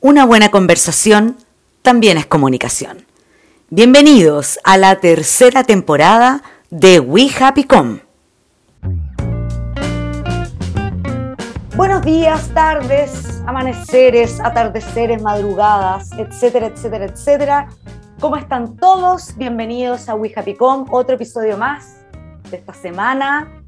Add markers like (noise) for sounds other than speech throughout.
Una buena conversación también es comunicación. Bienvenidos a la tercera temporada de We Happy Com. Buenos días, tardes, amaneceres, atardeceres, madrugadas, etcétera, etcétera, etcétera. ¿Cómo están todos? Bienvenidos a We Happy Com, otro episodio más de esta semana.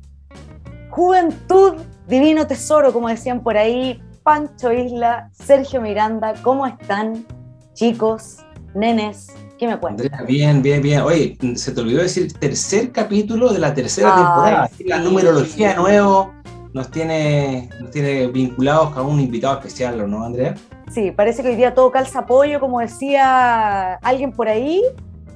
Juventud, divino tesoro, como decían por ahí, Pancho Isla, Sergio Miranda, ¿cómo están, chicos, nenes? ¿Qué me cuentan? bien, bien, bien. Oye, se te olvidó decir tercer capítulo de la tercera temporada. La numerología nuevo nos tiene, nos tiene vinculados a un invitado especial, ¿no, Andrea? Sí, parece que hoy día todo calza apoyo, como decía alguien por ahí,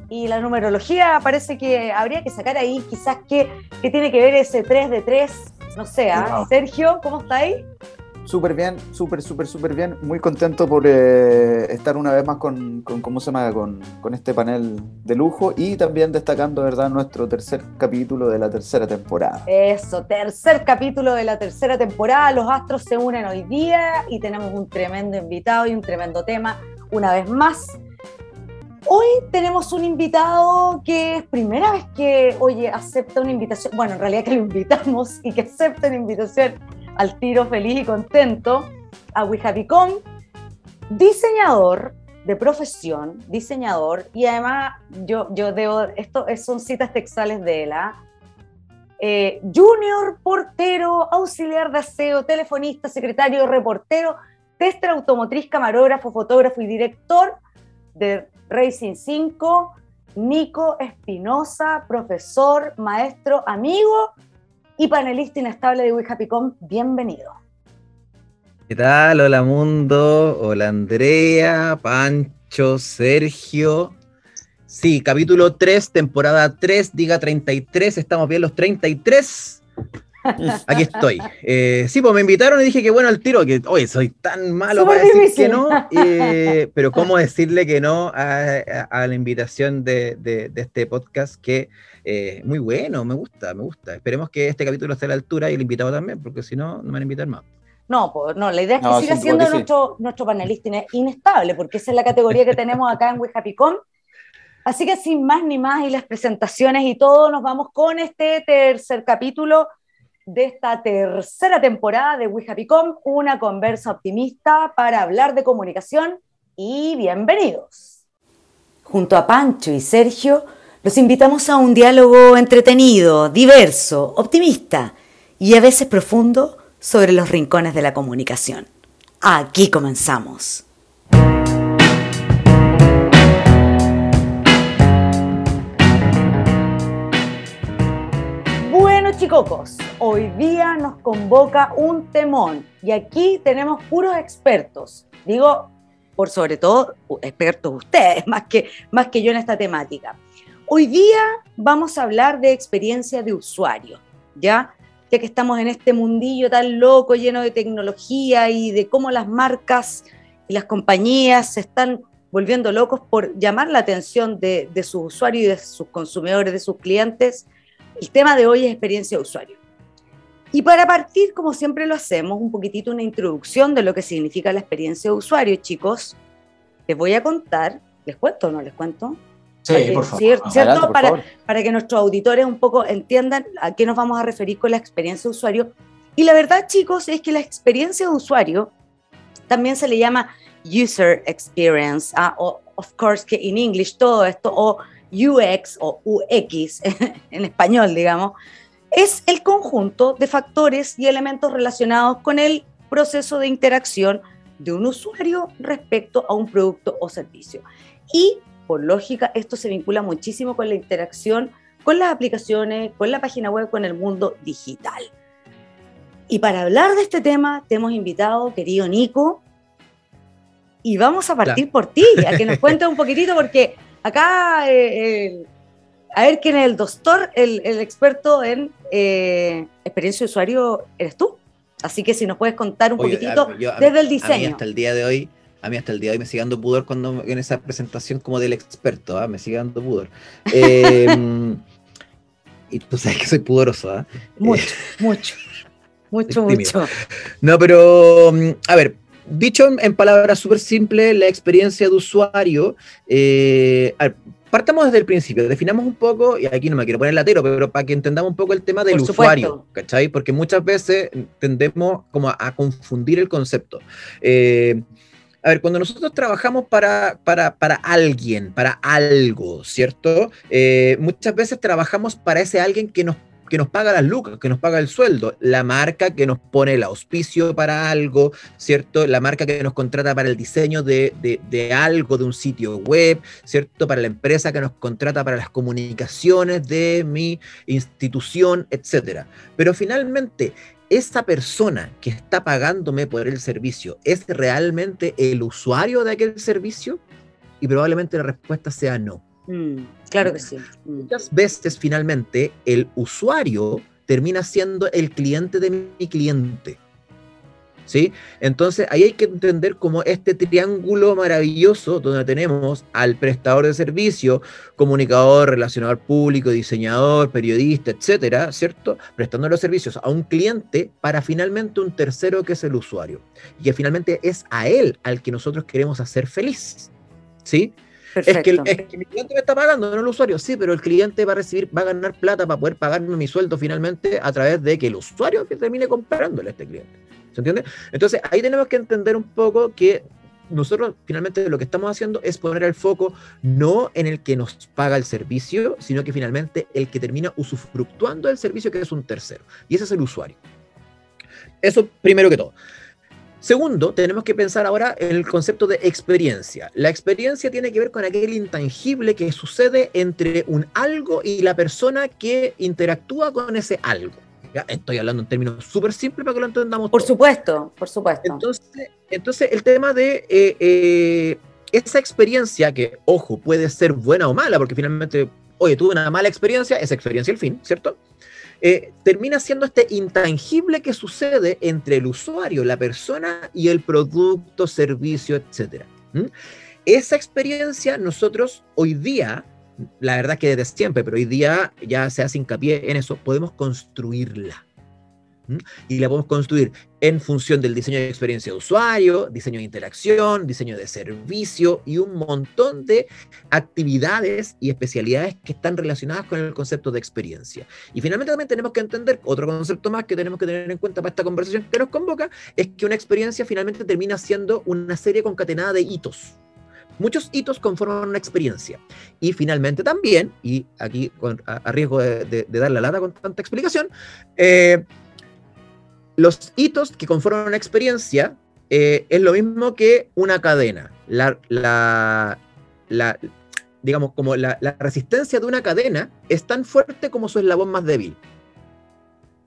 y la numerología parece que habría que sacar ahí quizás qué, qué tiene que ver ese 3 de 3, no sé, ¿ah? Sergio, ¿cómo está ahí? Súper bien, súper, súper, súper bien. Muy contento por eh, estar una vez más con, ¿cómo se llama? Con, con, este panel de lujo y también destacando, ¿verdad?, nuestro tercer capítulo de la tercera temporada. Eso, tercer capítulo de la tercera temporada. Los astros se unen hoy día y tenemos un tremendo invitado y un tremendo tema una vez más. Hoy tenemos un invitado que es primera vez que, oye, acepta una invitación. Bueno, en realidad que lo invitamos y que acepta una invitación al tiro feliz y contento a Wihavicom, diseñador de profesión, diseñador, y además yo, yo debo, esto son citas textuales de él, ¿ah? eh, junior, portero, auxiliar de aseo, telefonista, secretario, reportero, tester automotriz, camarógrafo, fotógrafo y director de Racing 5, Nico Espinosa, profesor, maestro, amigo y panelista inestable de WeHappyCom, bienvenido. ¿Qué tal? Hola mundo, hola Andrea, Pancho, Sergio. Sí, capítulo 3, temporada 3, diga 33, estamos bien los 33. (laughs) Aquí estoy. Eh, sí, pues me invitaron y dije que bueno al tiro, que oye, soy tan malo para decir que no, (laughs) eh, pero cómo decirle que no a, la invitación de, de, este podcast que eh, muy bueno, me gusta, me gusta. Esperemos que este capítulo esté a la altura y el invitado también, porque si no, no me van a invitar más. No, pues no, la idea es que siga siendo nuestro, nuestro panelista inestable, porque esa es la categoría que tenemos acá en We Happy Así que sin más ni más y las presentaciones y todo, nos vamos con este tercer capítulo de esta tercera temporada de We Happy una conversa optimista para hablar de comunicación y bienvenidos. Junto a Pancho y Sergio, los invitamos a un diálogo entretenido, diverso, optimista y a veces profundo sobre los rincones de la comunicación. Aquí comenzamos. Hoy día nos convoca un temón y aquí tenemos puros expertos. Digo, por sobre todo, expertos ustedes, (laughs) más que, más que yo en esta temática. Hoy día vamos a hablar de experiencia de usuario, ¿ya? Ya que estamos en este mundillo tan loco, lleno de tecnología y de cómo las marcas y las compañías se están volviendo locos por llamar la atención de, sus usuarios y de sus consumidores, de sus clientes. El tema de hoy es experiencia de usuario. Y para partir, como siempre lo hacemos, un poquitito una introducción de lo que significa la experiencia de usuario, chicos. Les voy a contar, ¿les cuento o no les cuento? Sí, por favor. para, que nuestros auditores un poco entiendan a qué nos vamos a referir con la experiencia de usuario. Y la verdad, chicos, es que la experiencia de usuario también se le llama user experience, ah, o of course que en inglés todo esto, o UX o UX (laughs) en español, digamos, es el conjunto de factores y elementos relacionados con el proceso de interacción de un usuario respecto a un producto o servicio. Y por lógica, esto se vincula muchísimo con la interacción con las aplicaciones, con la página web, con el mundo digital. Y para hablar de este tema, te hemos invitado, querido Nico, y vamos a partir por ti, a que nos cuentes un poquitito, porque acá, eh, a ver quién es el doctor, el, experto en eh, experiencia de usuario, eres tú. Así que si nos puedes contar un poquitito desde el diseño. hasta el día de hoy a mí hasta el día de hoy me sigue dando pudor cuando en esa presentación como del experto, ¿ah? me sigue dando pudor. (laughs) Em, y tú sabes que soy pudoroso, ¿ah? Mucho, mucho, (laughs) mucho, mucho. No, pero, mm, a ver, dicho en, palabras súper simples, la experiencia de usuario, eh, partamos desde el principio, definamos un poco, y aquí no me quiero poner latero, pero para que entendamos un poco el tema del usuario, ¿cachai? Porque muchas veces tendemos como a, confundir el concepto. Eh, a ver, cuando nosotros trabajamos para, para, para alguien, para algo, ¿cierto? Eh, muchas veces trabajamos para ese alguien que nos que nos paga las lucas, que nos paga el sueldo, la marca que nos pone el auspicio para algo, ¿cierto? La marca que nos contrata para el diseño de, de, algo, de un sitio web, ¿cierto? Para la empresa que nos contrata para las comunicaciones de mi institución, etcétera. Pero finalmente, esa persona que está pagándome por el servicio es realmente el usuario de aquel servicio? Y probablemente la respuesta sea no. Mm, claro que sí. Mm. Muchas veces finalmente el usuario termina siendo el cliente de mi cliente. ¿Sí? Entonces ahí hay que entender como este triángulo maravilloso donde tenemos al prestador de servicio, comunicador, relacionador público, diseñador, periodista, etcétera, ¿cierto? Prestando los servicios a un cliente para finalmente un tercero que es el usuario. Y que finalmente es a él al que nosotros queremos hacer feliz. ¿Sí? Es que, mi cliente me está pagando, no el usuario. Sí, pero el cliente va a recibir, va a ganar plata para poder pagarme mi sueldo finalmente a través de que el usuario que termine comprándole a este cliente. ¿Se entiende? Entonces ahí tenemos que entender un poco que nosotros finalmente lo que estamos haciendo es poner el foco no en el que nos paga el servicio, sino que finalmente el que termina usufructuando el servicio que es un tercero. Y ese es el usuario. Eso primero que todo. Segundo, tenemos que pensar ahora en el concepto de experiencia. La experiencia tiene que ver con aquel intangible que sucede entre un algo y la persona que interactúa con ese algo. Estoy hablando en términos súper simples para que lo entendamos. Por supuesto, por supuesto. Entonces, entonces el tema de eh, eh, esa experiencia, que ojo, puede ser buena o mala, porque finalmente, oye, tuve una mala experiencia, esa experiencia el fin, ¿cierto? Eh, termina siendo este intangible que sucede entre el usuario, la persona y el producto, servicio, etc. Esa experiencia nosotros hoy día, la verdad que desde siempre, pero hoy día ya se hace hincapié en eso, podemos construirla. Y la podemos construir en función del diseño de experiencia de usuario, diseño de interacción, diseño de servicio y un montón de actividades y especialidades que están relacionadas con el concepto de experiencia. Y finalmente también tenemos que entender otro concepto más que tenemos que tener en cuenta para esta conversación que nos convoca, es que una experiencia finalmente termina siendo una serie concatenada de hitos. Muchos hitos conforman una experiencia. Y finalmente también, y aquí a, riesgo de, dar la lata con tanta explicación, eh, los hitos que conforman una experiencia eh, es lo mismo que una cadena. La, la, digamos, como la, resistencia de una cadena es tan fuerte como su eslabón más débil.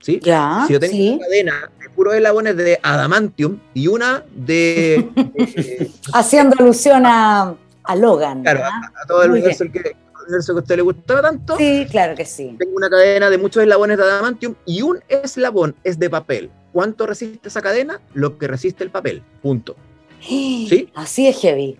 ¿Sí? Ya, si yo tengo una cadena de puros eslabones de adamantium y una de... (laughs) Haciendo alusión a, Logan. Claro, a, todo el universo que, universo que a usted le gustaba tanto. Sí, claro que sí. Tengo una cadena de muchos eslabones de adamantium y un eslabón es de papel. ¿Cuánto resiste esa cadena? Lo que resiste el papel. Punto. (gasps) ¿Sí? Así es heavy.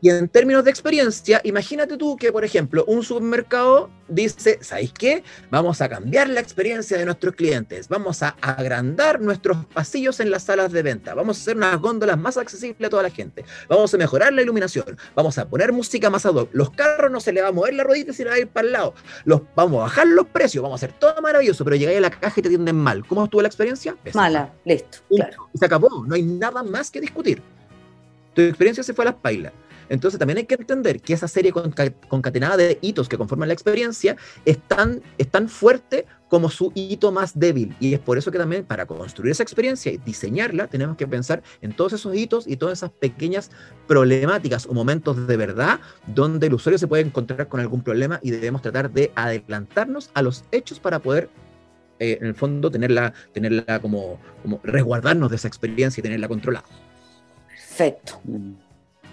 Y en términos de experiencia, imagínate tú que, por ejemplo, un supermercado dice, ¿sabéis qué? Vamos a cambiar la experiencia de nuestros clientes, vamos a agrandar nuestros pasillos en las salas de venta, vamos a hacer unas góndolas más accesibles a toda la gente, vamos a mejorar la iluminación, vamos a poner música más ad hoc, los carros no se le va a mover la rodita se le va a ir para el lado, los, vamos a bajar los precios, vamos a hacer todo maravilloso, pero llegáis a la caja y te atienden mal. ¿Cómo estuvo la experiencia? Mala, listo. Claro. Y se acabó, no hay nada más que discutir. Tu experiencia se fue a las pailas. Entonces también hay que entender que esa serie concatenada de hitos que conforman la experiencia es tan, es tan fuerte como su hito más débil. Y es por eso que también para construir esa experiencia y diseñarla tenemos que pensar en todos esos hitos y todas esas pequeñas problemáticas o momentos de verdad donde el usuario se puede encontrar con algún problema y debemos tratar de adelantarnos a los hechos para poder eh, en el fondo tenerla, tenerla como, como resguardarnos de esa experiencia y tenerla controlada. Perfecto.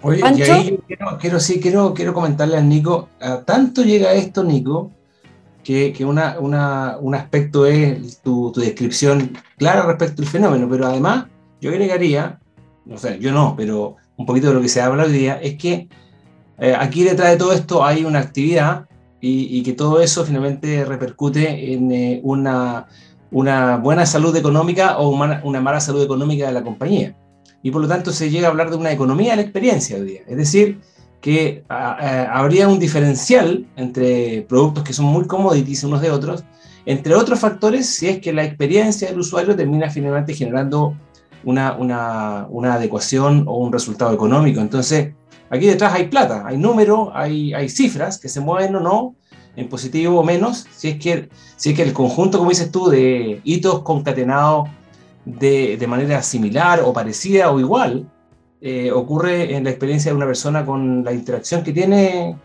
Oye, y ahí quiero, sí, quiero, quiero comentarle al Nico, tanto llega esto, Nico, que, que una, una, un aspecto es tu, tu, descripción clara respecto al fenómeno, pero además yo agregaría, o sea, yo no, pero un poquito de lo que se habla hoy día, es que eh, aquí detrás de todo esto hay una actividad y, y que todo eso finalmente repercute en eh, una, una buena salud económica o una mala salud económica de la compañía. Y por lo tanto se llega a hablar de una economía de la experiencia hoy día. Es decir, que habría un diferencial entre productos que son muy commodities unos de otros, entre otros factores, si es que la experiencia del usuario termina finalmente generando una, una, una adecuación o un resultado económico. Entonces, aquí detrás hay plata, hay números, hay, hay cifras que se mueven o no, en positivo o menos, si es que, si es que el conjunto, como dices tú, de hitos concatenados de, de manera similar o parecida o igual, eh, ocurre en la experiencia de una persona con la interacción que tiene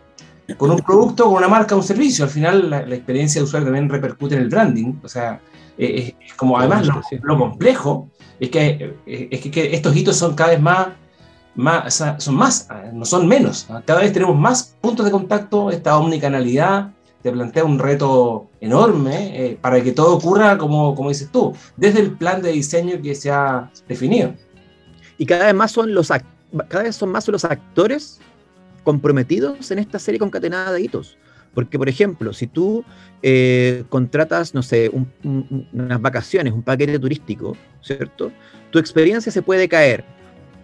con un producto, con una marca, un servicio. Al final, la, experiencia de usuario también repercute en el branding. O sea, eh, es, como además lo, complejo es que, eh, es que, estos hitos son cada vez más, más son más, no son menos. Cada vez tenemos más puntos de contacto, esta omnicanalidad te plantea un reto enorme para que todo ocurra como, como dices tú, desde el plan de diseño que se ha definido. Y cada vez más son los cada vez son más los actores comprometidos en esta serie concatenada de hitos. Porque, por ejemplo, si tú eh, contratas, no sé, unas vacaciones, un paquete turístico, ¿cierto? Tu experiencia se puede caer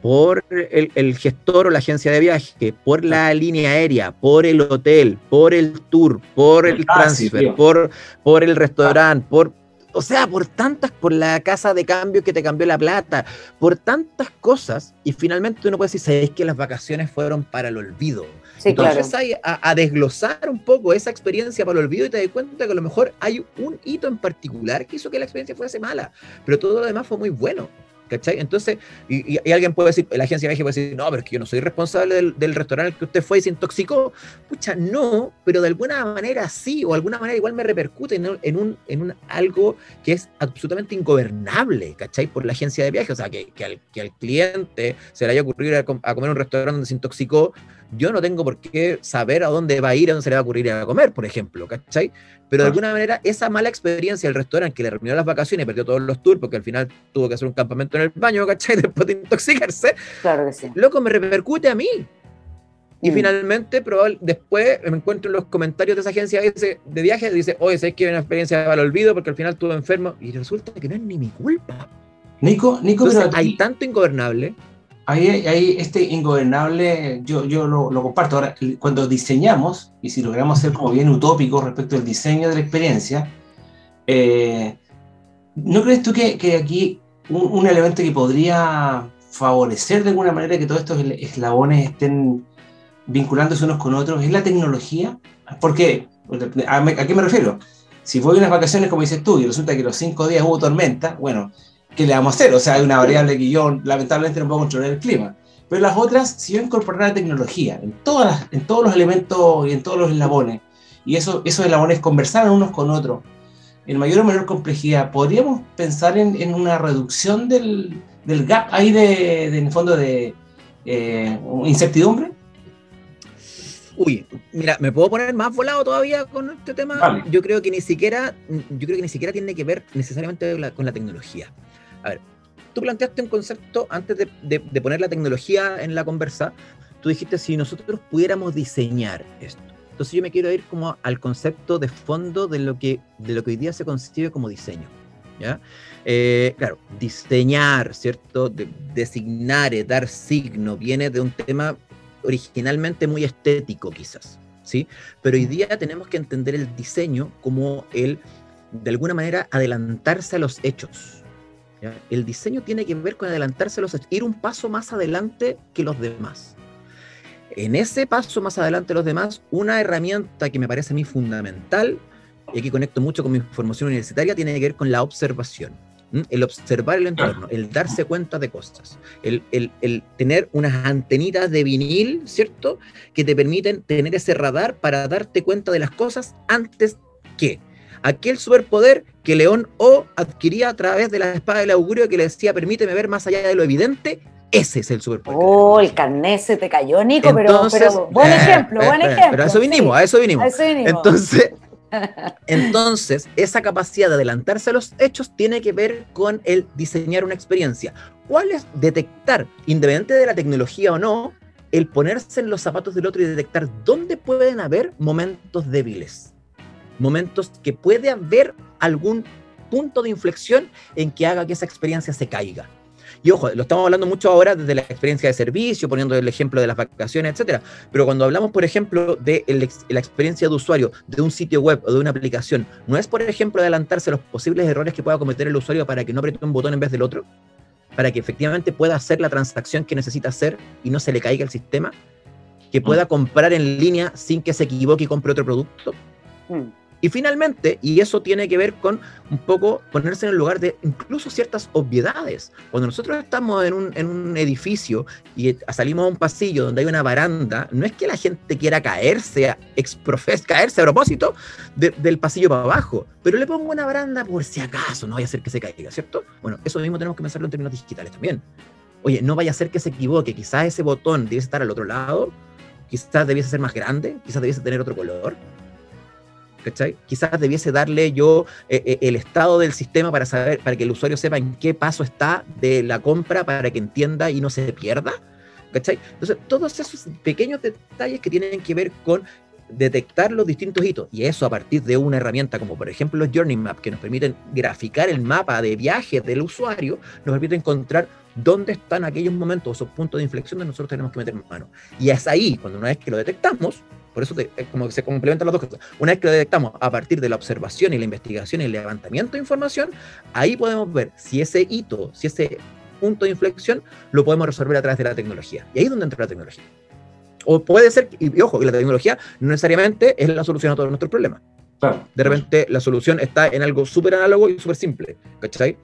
por el, gestor o la agencia de viaje, por la línea aérea, por el hotel, por el tour, por el, transfer, por, por el restaurante, por o sea, por tantas, por la casa de cambio que te cambió la plata, por tantas cosas, y finalmente uno puede decir, ¿sabes que las vacaciones fueron para el olvido? Sí, Entonces hay a, desglosar un poco esa experiencia para el olvido y te das cuenta que a lo mejor hay un hito en particular que hizo que la experiencia fuese mala, pero todo lo demás fue muy bueno. ¿Cachai? Entonces, y, alguien puede decir, la agencia de viaje puede decir, no, pero es que yo no soy responsable del, restaurante al que usted fue y se intoxicó. Pucha, no, pero de alguna manera sí, o de alguna manera igual me repercute en, un, en un algo que es absolutamente ingobernable, ¿cachai? Por la agencia de viaje. O sea, que, que, al, que al cliente se le haya ocurrido a, a comer un restaurante donde se intoxicó, yo no tengo por qué saber a dónde va a ir, a dónde se le va a ocurrir a comer, por ejemplo, ¿cachai? Pero de alguna manera, esa mala experiencia del restaurante que le terminó las vacaciones y perdió todos los tours porque al final tuvo que hacer un campamento en el baño, ¿cachai? (laughs) Después de intoxicarse. Claro que sí. Loco, me repercute a mí. Y mm. finalmente, probable, después me encuentro en los comentarios de esa agencia de viaje, dice, oye, sé que hay una experiencia para el olvido porque al final estuve enfermo. Y resulta que no es ni mi culpa. Nico, Nico, hay tanto ingobernable Ahí, este ingobernable, yo, yo lo, comparto. Ahora, cuando diseñamos, y si logramos ser como bien utópicos respecto al diseño de la experiencia, eh, ¿no crees tú que, que aquí un, elemento que podría favorecer de alguna manera que todos estos eslabones estén vinculándose unos con otros es la tecnología? ¿Por qué? ¿A, qué me refiero? Si voy a unas vacaciones, como dices tú, y resulta que los cinco días hubo tormenta, bueno, ¿qué le vamos a hacer? O sea, hay una variable que yo lamentablemente no puedo controlar el clima. Pero las otras, si yo incorporar la tecnología en, todas en todos los elementos y en todos los eslabones, y eso, esos eslabones conversaran unos con otros, en mayor o menor complejidad, ¿podríamos pensar en, en una reducción del, del, gap ahí de, en el fondo de eh, incertidumbre? Uy, mira, me puedo poner más volado todavía con este tema. Yo creo que ni siquiera, yo creo que ni siquiera tiene que ver necesariamente con la tecnología. A ver, tú planteaste un concepto antes de, poner la tecnología en la conversa. Tú dijiste si nosotros pudiéramos diseñar esto. Entonces yo me quiero ir como al concepto de fondo de lo que, de lo que hoy día se concibe como diseño. ¿ya? Eh, claro, diseñar, ¿cierto? designar, eh, dar signo, viene de un tema originalmente muy estético quizás, ¿sí? Pero hoy día tenemos que entender el diseño como el, de alguna manera, adelantarse a los hechos, el diseño tiene que ver con adelantarse los ir un paso más adelante que los demás. En ese paso más adelante los demás, una herramienta que me parece a mí fundamental, y aquí conecto mucho con mi formación universitaria, tiene que ver con la observación. El observar el entorno, el darse cuenta de cosas, el, el, tener unas antenitas de vinil, ¿cierto? Que te permiten tener ese radar para darte cuenta de las cosas antes que aquel superpoder que León O adquiría a través de la espada del augurio que le decía, permíteme ver más allá de lo evidente, ese es el superpoder. Oh, el carnet se te cayó, Nico, pero, buen eh, ejemplo, buen ejemplo. Pero a eso vinimos, a eso vinimos. A eso vinimos. Entonces, (laughs) entonces, esa capacidad de adelantarse a los hechos tiene que ver con el diseñar una experiencia. ¿Cuál es detectar, independiente de la tecnología o no, el ponerse en los zapatos del otro y detectar dónde pueden haber momentos débiles? momentos que puede haber algún punto de inflexión en que haga que esa experiencia se caiga. Y ojo, lo estamos hablando mucho ahora desde la experiencia de servicio, poniendo el ejemplo de las vacaciones, etcétera. Pero cuando hablamos, por ejemplo, de la experiencia de usuario de un sitio web o de una aplicación, ¿no es, por ejemplo, adelantarse a los posibles errores que pueda cometer el usuario para que no apriete un botón en vez del otro? Para que efectivamente pueda hacer la transacción que necesita hacer y no se le caiga el sistema? Que pueda mm. comprar en línea sin que se equivoque y compre otro producto. Mm. Y finalmente, y eso tiene que ver con un poco ponerse en el lugar de incluso ciertas obviedades. Cuando nosotros estamos en un, en un edificio y salimos a un pasillo donde hay una baranda, no es que la gente quiera caerse, a, caerse a propósito del pasillo para abajo, pero le pongo una baranda por si acaso, no vaya a ser que se caiga, ¿cierto? Bueno, eso mismo tenemos que pensarlo en términos digitales también. Oye, no vaya a ser que se equivoque, quizás ese botón debe estar al otro lado, quizás debiese ser más grande, quizás debiese tener otro color Quizás debiese darle yo eh, eh, el estado del sistema para saber, para que el usuario sepa en qué paso está de la compra para que entienda y no se pierda. ¿Cachai? Entonces, todos esos pequeños detalles que tienen que ver con detectar los distintos hitos y eso a partir de una herramienta como por ejemplo los Journey Map que nos permiten graficar el mapa de viaje del usuario, nos permite encontrar dónde están aquellos momentos, esos puntos de inflexión donde nosotros tenemos que meter mano. Y es ahí, cuando una vez que lo detectamos, por eso es como que se complementan las dos cosas. Una vez que lo detectamos a partir de la observación y la investigación y el levantamiento de información, ahí podemos ver si ese hito, si ese punto de inflexión lo podemos resolver a través de la tecnología. Y ahí es donde entra la tecnología. O puede ser, y, ojo, que la tecnología no necesariamente es la solución a todos nuestros problemas. De repente la solución está en algo súper análogo y súper simple. ¿Cachai?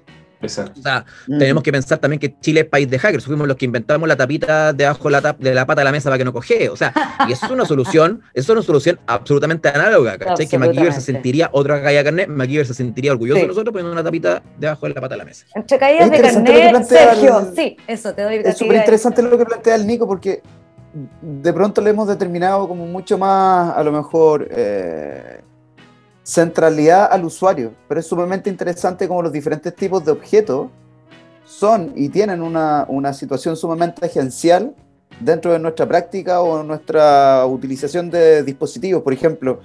O sea, tenemos que pensar también que Chile es país de hackers. Fuimos los que inventamos la tapita debajo de la, de la pata de la mesa para que no coge. O sea, y eso es una solución, eso (laughs) es una solución absolutamente análoga, ¿cachai? Que MacGyver se sentiría, otra caída de carnet, MacGyver se sentiría orgulloso de nosotros poniendo una tapita debajo de la pata de la mesa. Entre caídas de carnet, Sergio, sí, eso te doy Es súper interesante lo que plantea el Nico porque de pronto le hemos determinado como mucho más, a lo mejor, eh, centralidad al usuario, pero es sumamente interesante como los diferentes tipos de objetos son y tienen una, situación sumamente agencial dentro de nuestra práctica o nuestra utilización de dispositivos. Por ejemplo,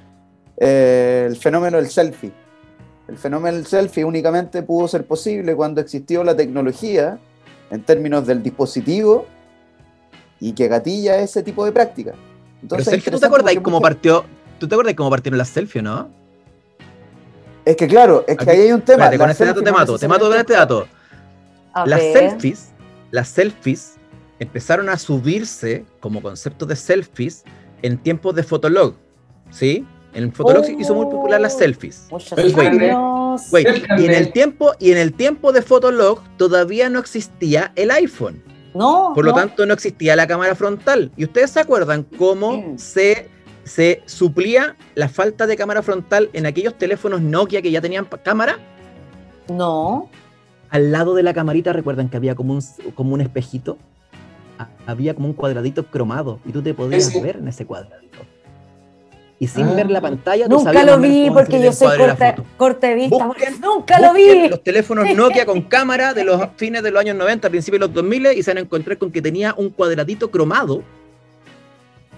eh, el fenómeno del selfie. El fenómeno del selfie únicamente pudo ser posible cuando existió la tecnología en términos del dispositivo y que gatilla ese tipo de práctica. Entonces, ¿tú te cómo partió? ¿Tú te acuerdas cómo partieron las selfies, no? Es que claro, es que ahí hay un tema. con este dato te mato, te mato con este dato. las selfies, las selfies empezaron a subirse como concepto de selfies en tiempos de Fotolog, ¿sí? En Fotolog se hizo muy popular las selfies. y en el tiempo y en el tiempo de Fotolog todavía no existía el iPhone. No. Por lo tanto no existía la cámara frontal. Y ustedes se acuerdan cómo se se suplía la falta de cámara frontal en aquellos teléfonos Nokia que ya tenían cámara? No. Al lado de la camarita, recuerdan que había como un, como un espejito. Había como un cuadradito cromado y tú te podías ver en ese cuadradito. Y sin ver la ah. pantalla, nunca lo vi porque yo soy corte, de vista. nunca lo vi. Los teléfonos Nokia con (laughs) cámara de los fines de los años 90, principios de los 2000 y se van a encontrar con que tenía un cuadradito cromado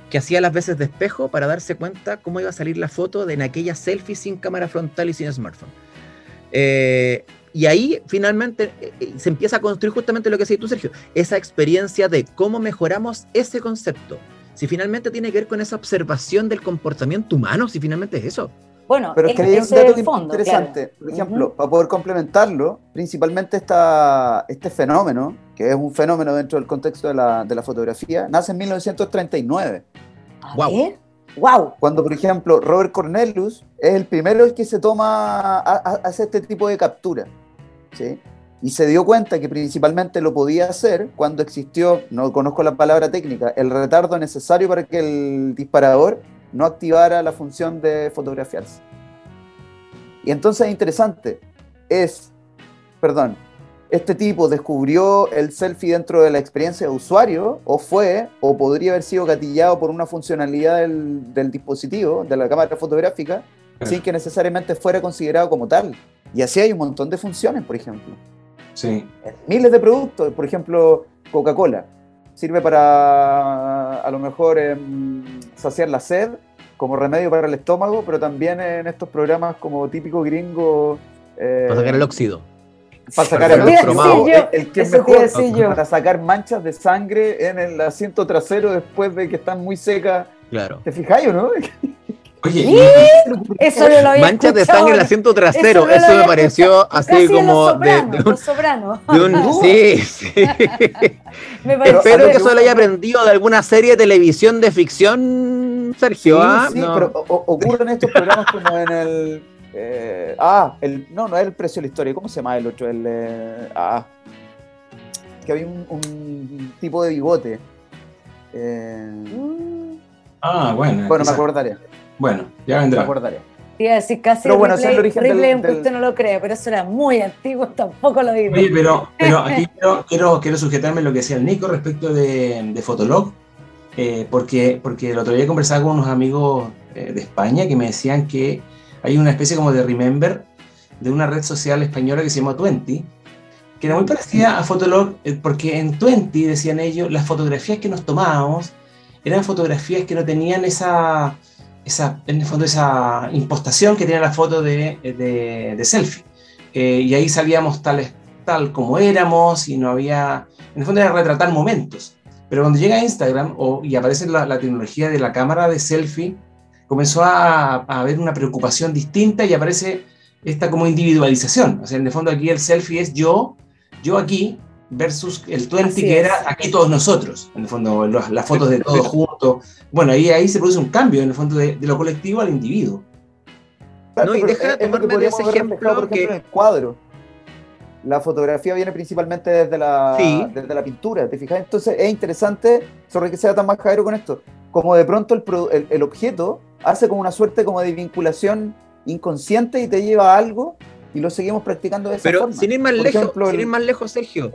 que hacía las veces de espejo para darse cuenta cómo iba a salir la foto de en aquella selfie sin cámara frontal y sin smartphone. Eh, y ahí finalmente eh, eh, se empieza a construir justamente lo que decías tú, Sergio, esa experiencia de cómo mejoramos ese concepto. Si finalmente tiene que ver con esa observación del comportamiento humano, si finalmente es eso. Bueno, pero es que hay un dato interesante. Por ejemplo, para poder complementarlo, principalmente esta, este fenómeno, que es un fenómeno dentro del contexto de la, de la fotografía, nace en 1939. wow. Wow. Cuando, por ejemplo, Robert Cornelius es el primero el que se toma a, hacer este tipo de captura. ¿sí? Y se dio cuenta que principalmente lo podía hacer cuando existió, no conozco la palabra técnica, el retardo necesario para que el disparador no activara la función de fotografiarse. Y entonces es interesante, es, perdón, este tipo descubrió el selfie dentro de la experiencia de usuario o fue o podría haber sido gatillado por una funcionalidad del, dispositivo, de la cámara fotográfica, sin que necesariamente fuera considerado como tal. Y así hay un montón de funciones, por ejemplo. Sí. Miles de productos, por ejemplo, Coca-Cola sirve para a lo mejor em, saciar la sed como remedio para el estómago, pero también en estos programas como típico gringo. Eh, para sacar el óxido. Para sacar el, el, que es mejor para sacar manchas de sangre en el asiento trasero después de que están muy secas. Claro. ¿Te fijáis o no? Oye, eso no lo había manchas de sangre en el asiento trasero, eso, me pareció así como de, un, soprano. (laughs) sí, sí. Espero que eso lo haya aprendido de alguna serie de televisión de ficción, Sergio. Sí, ¿ah? sí pero ocurren estos programas como en el eh, ah, el, no, no es el precio de la historia. ¿Cómo se llama el otro? El, eh, ah, que había un, tipo de bigote. Eh, ah, bueno. Bueno, me acordaré. Bueno, ya vendrá. Me acordaré. Iba a decir casi pero bueno, replay, el origen del, usted no lo cree, pero eso era muy antiguo, (laughs) tampoco lo digo. Oye, pero, pero (laughs) aquí quiero, quiero, sujetarme lo que decía el Nico respecto de, de Fotolog, porque, porque el otro día conversaba con unos amigos de España que me decían que hay una especie como de remember de una red social española que se llama Twenty, que era muy parecida a Fotolog, eh, porque en Twenty, decían ellos, las fotografías que nos tomábamos eran fotografías que no tenían esa, esa en el fondo, esa impostación que tenía la foto de, de, selfie. Eh, y ahí salíamos tales, tal como éramos y no había, en el fondo era retratar momentos. Pero cuando llega Instagram o, y aparece la tecnología de la cámara de selfie, comenzó a, haber una preocupación distinta y aparece esta como individualización. O sea, en el fondo aquí el selfie es yo, yo aquí, versus el 20 que era aquí todos nosotros. En el fondo, las fotos de todos juntos. Bueno, ahí, ahí se produce un cambio, en el fondo, de, lo colectivo al individuo. No, y deja de tomarme de ese ejemplo, por ejemplo, el cuadro. La fotografía viene principalmente desde la, desde la pintura, ¿te fijas? Entonces es interesante, sobre que sea tan más cajero con esto, como de pronto el, el objeto hace como una suerte como de vinculación inconsciente y te lleva a algo y lo seguimos practicando de esa Pero sin ir más lejos, sin ir más lejos, Sergio,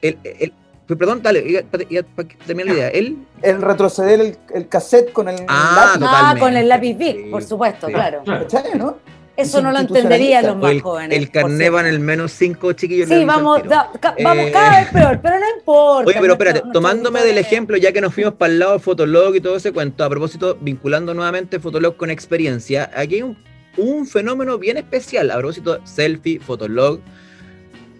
el, el, perdón, dale, para terminar la idea. El, el retroceder el, el, cassette con el ah, lápiz. Ah, con el lápiz Bic, por supuesto, claro. claro. ¿no? Eso no lo entenderían los más jóvenes. El carnet en el menos cinco chiquillos. Sí, vamos, vamos eh, cada vez peor, pero no importa. Oye, pero espérate, tomándome del ejemplo, ya que nos fuimos para el lado de Fotolog y todo ese cuento, a propósito, vinculando nuevamente Fotolog con experiencia, aquí hay un, un fenómeno bien especial, a propósito, selfie, Fotolog.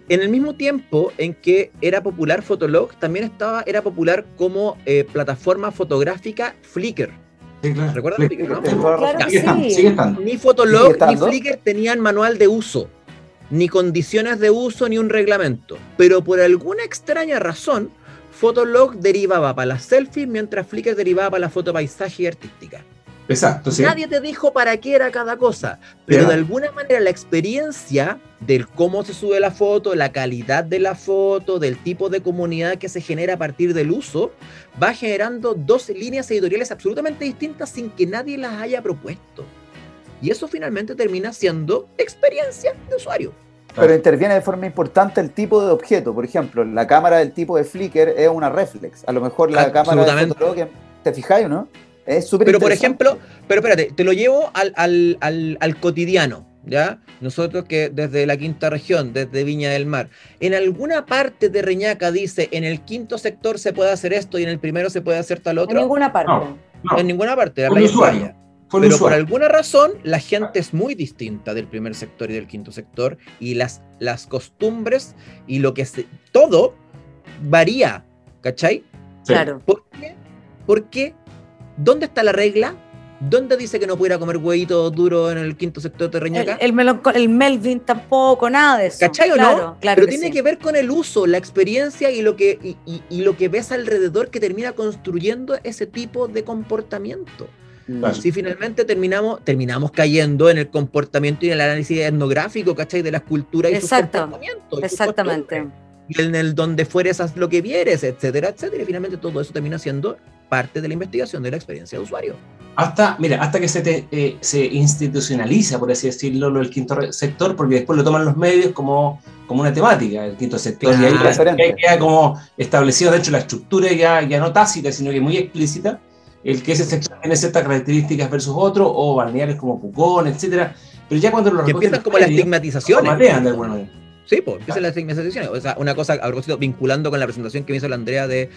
En el mismo tiempo en que era popular Fotolog, también estaba, era popular como eh, plataforma fotográfica Flickr. ¿Recuerdan Ni Fotolog ni Flickr tenían manual de uso, ni condiciones de uso, ni un reglamento. Pero por alguna extraña razón, Fotolog derivaba para las selfies, mientras Flickr derivaba para la foto paisaje y artística. Exacto, sí. Nadie te dijo para qué era cada cosa, pero de alguna manera la experiencia del cómo se sube la foto, la calidad de la foto, del tipo de comunidad que se genera a partir del uso, va generando dos líneas editoriales absolutamente distintas sin que nadie las haya propuesto. Y eso finalmente termina siendo experiencia de usuario. Pero interviene de forma importante el tipo de objeto. Por ejemplo, la cámara del tipo de Flickr es una reflex. A lo mejor la cámara de Fotolog, ¿te fijáis o no? Es súper Pero por ejemplo, pero espérate, te lo llevo al, al, al, al cotidiano. ¿ya? Nosotros que desde la quinta región, desde Viña del Mar, en alguna parte de Reñaca dice, en el quinto sector se puede hacer esto y en el primero se puede hacer tal otro. En ninguna parte. En ninguna parte, la playa Pero por alguna razón la gente es muy distinta del primer sector y del quinto sector y las, las costumbres y lo que se, todo varía, ¿cachai? Claro. ¿Por qué? Porque, ¿dónde está la regla? ¿Dónde dice que no pudiera comer huevito duro en el quinto sector de Reñaca? El, el, Melvin tampoco, nada de eso. ¿Cachai o no? Claro Pero tiene que ver con el uso, la experiencia y lo, que, y, lo que ves alrededor que termina construyendo ese tipo de comportamiento. Si finalmente terminamos, terminamos cayendo en el comportamiento y en el análisis etnográfico, ¿cachai? De la cultura y Exacto. sus comportamientos. Exactamente. Y en el donde fueres haz lo que vieres, etcétera, etcétera. Y finalmente todo eso termina siendo parte de la investigación de la experiencia de usuario. Hasta, mira, hasta que se, te, eh, se institucionaliza, por así decirlo, lo del quinto sector, porque después lo toman los medios como, como una temática, el quinto sector, y ahí, queda como establecido, de hecho, la estructura ya, ya no tácita, sino que muy explícita, el que ese sector tiene ciertas características versus otro, o balnearios como Pucón, etcétera, pero ya cuando lo que empiezan como la estigmatización. de alguna manera. Sí, pues empiezan las estigmatizaciones. O sea, una cosa, a propósito, vinculando con la presentación que me hizo la Andrea de,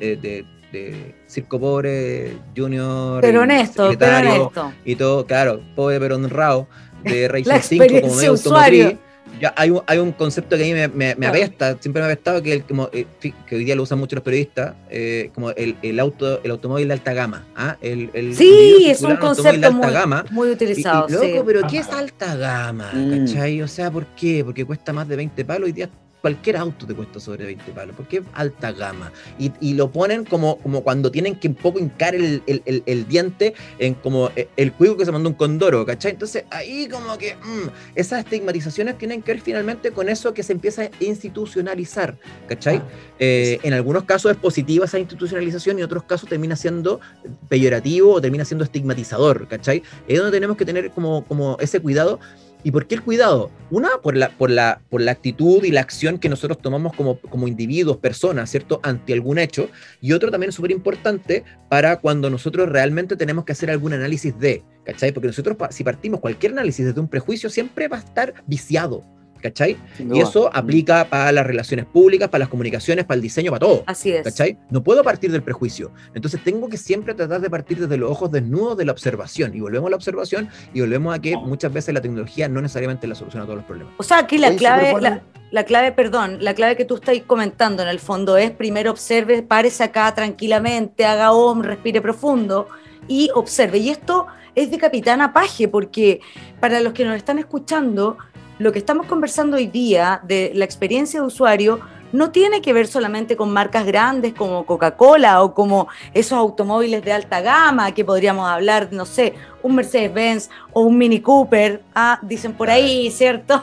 de de Circo Pobre, Junior. Pero honesto, pero honesto. Y todo, claro, pobre pero honrado, de (laughs) Racing 5 como medio automotriz. Ya hay, un, hay un concepto que a mí me, me, me apesta, siempre me ha apestado, que, el, como, eh, que hoy día lo usan mucho los periodistas, eh, como el, el, auto, el automóvil de alta gama. ¿ah? El, el sí, es un concepto de alta muy, gama. muy utilizado. Y, y, loco, sí. pero ¿qué es alta gama? Mm. ¿Cachai? O sea, ¿por qué? Porque cuesta más de 20 palos y día cualquier auto te cuesta sobre 20 palos, porque es alta gama. Y, y, lo ponen como, como cuando tienen que un poco hincar el, el, el, el diente en como eh, el juego que se mandó un condoro, ¿cachai? Entonces ahí como que mmm, esas estigmatizaciones tienen que ver finalmente con eso que se empieza a institucionalizar, ¿cachai? Ah, eh, en algunos casos es positiva esa institucionalización y en otros casos termina siendo peyorativo o termina siendo estigmatizador, ¿cachai? Es donde tenemos que tener como, como ese cuidado ¿Y por qué el cuidado? Una, por la, por la, por la actitud y la acción que nosotros tomamos como, como individuos, personas, ¿cierto? Ante algún hecho. Y otro también es súper importante para cuando nosotros realmente tenemos que hacer algún análisis de, ¿cachai? Porque nosotros, si partimos cualquier análisis desde un prejuicio, siempre va a estar viciado. ¿Cachai? Y eso aplica para las relaciones públicas, para las comunicaciones, para el diseño, para todo. Así es. ¿cachai? No puedo partir del prejuicio. Entonces tengo que siempre tratar de partir desde los ojos desnudos de la observación. Y volvemos a la observación y volvemos a que muchas veces la tecnología no necesariamente la soluciona a todos los problemas. O sea, aquí la clave, la, la, clave, perdón, la clave que tú estás comentando en el fondo es primero observe, párese acá tranquilamente, haga om, respire profundo y observe. Y esto es de Capitana Paje, porque para los que nos están escuchando, lo que estamos conversando hoy día de la experiencia de usuario no tiene que ver solamente con marcas grandes como Coca-Cola o como esos automóviles de alta gama que podríamos hablar, no sé, un Mercedes-Benz o un Mini Cooper, ah, dicen por ahí, ¿cierto?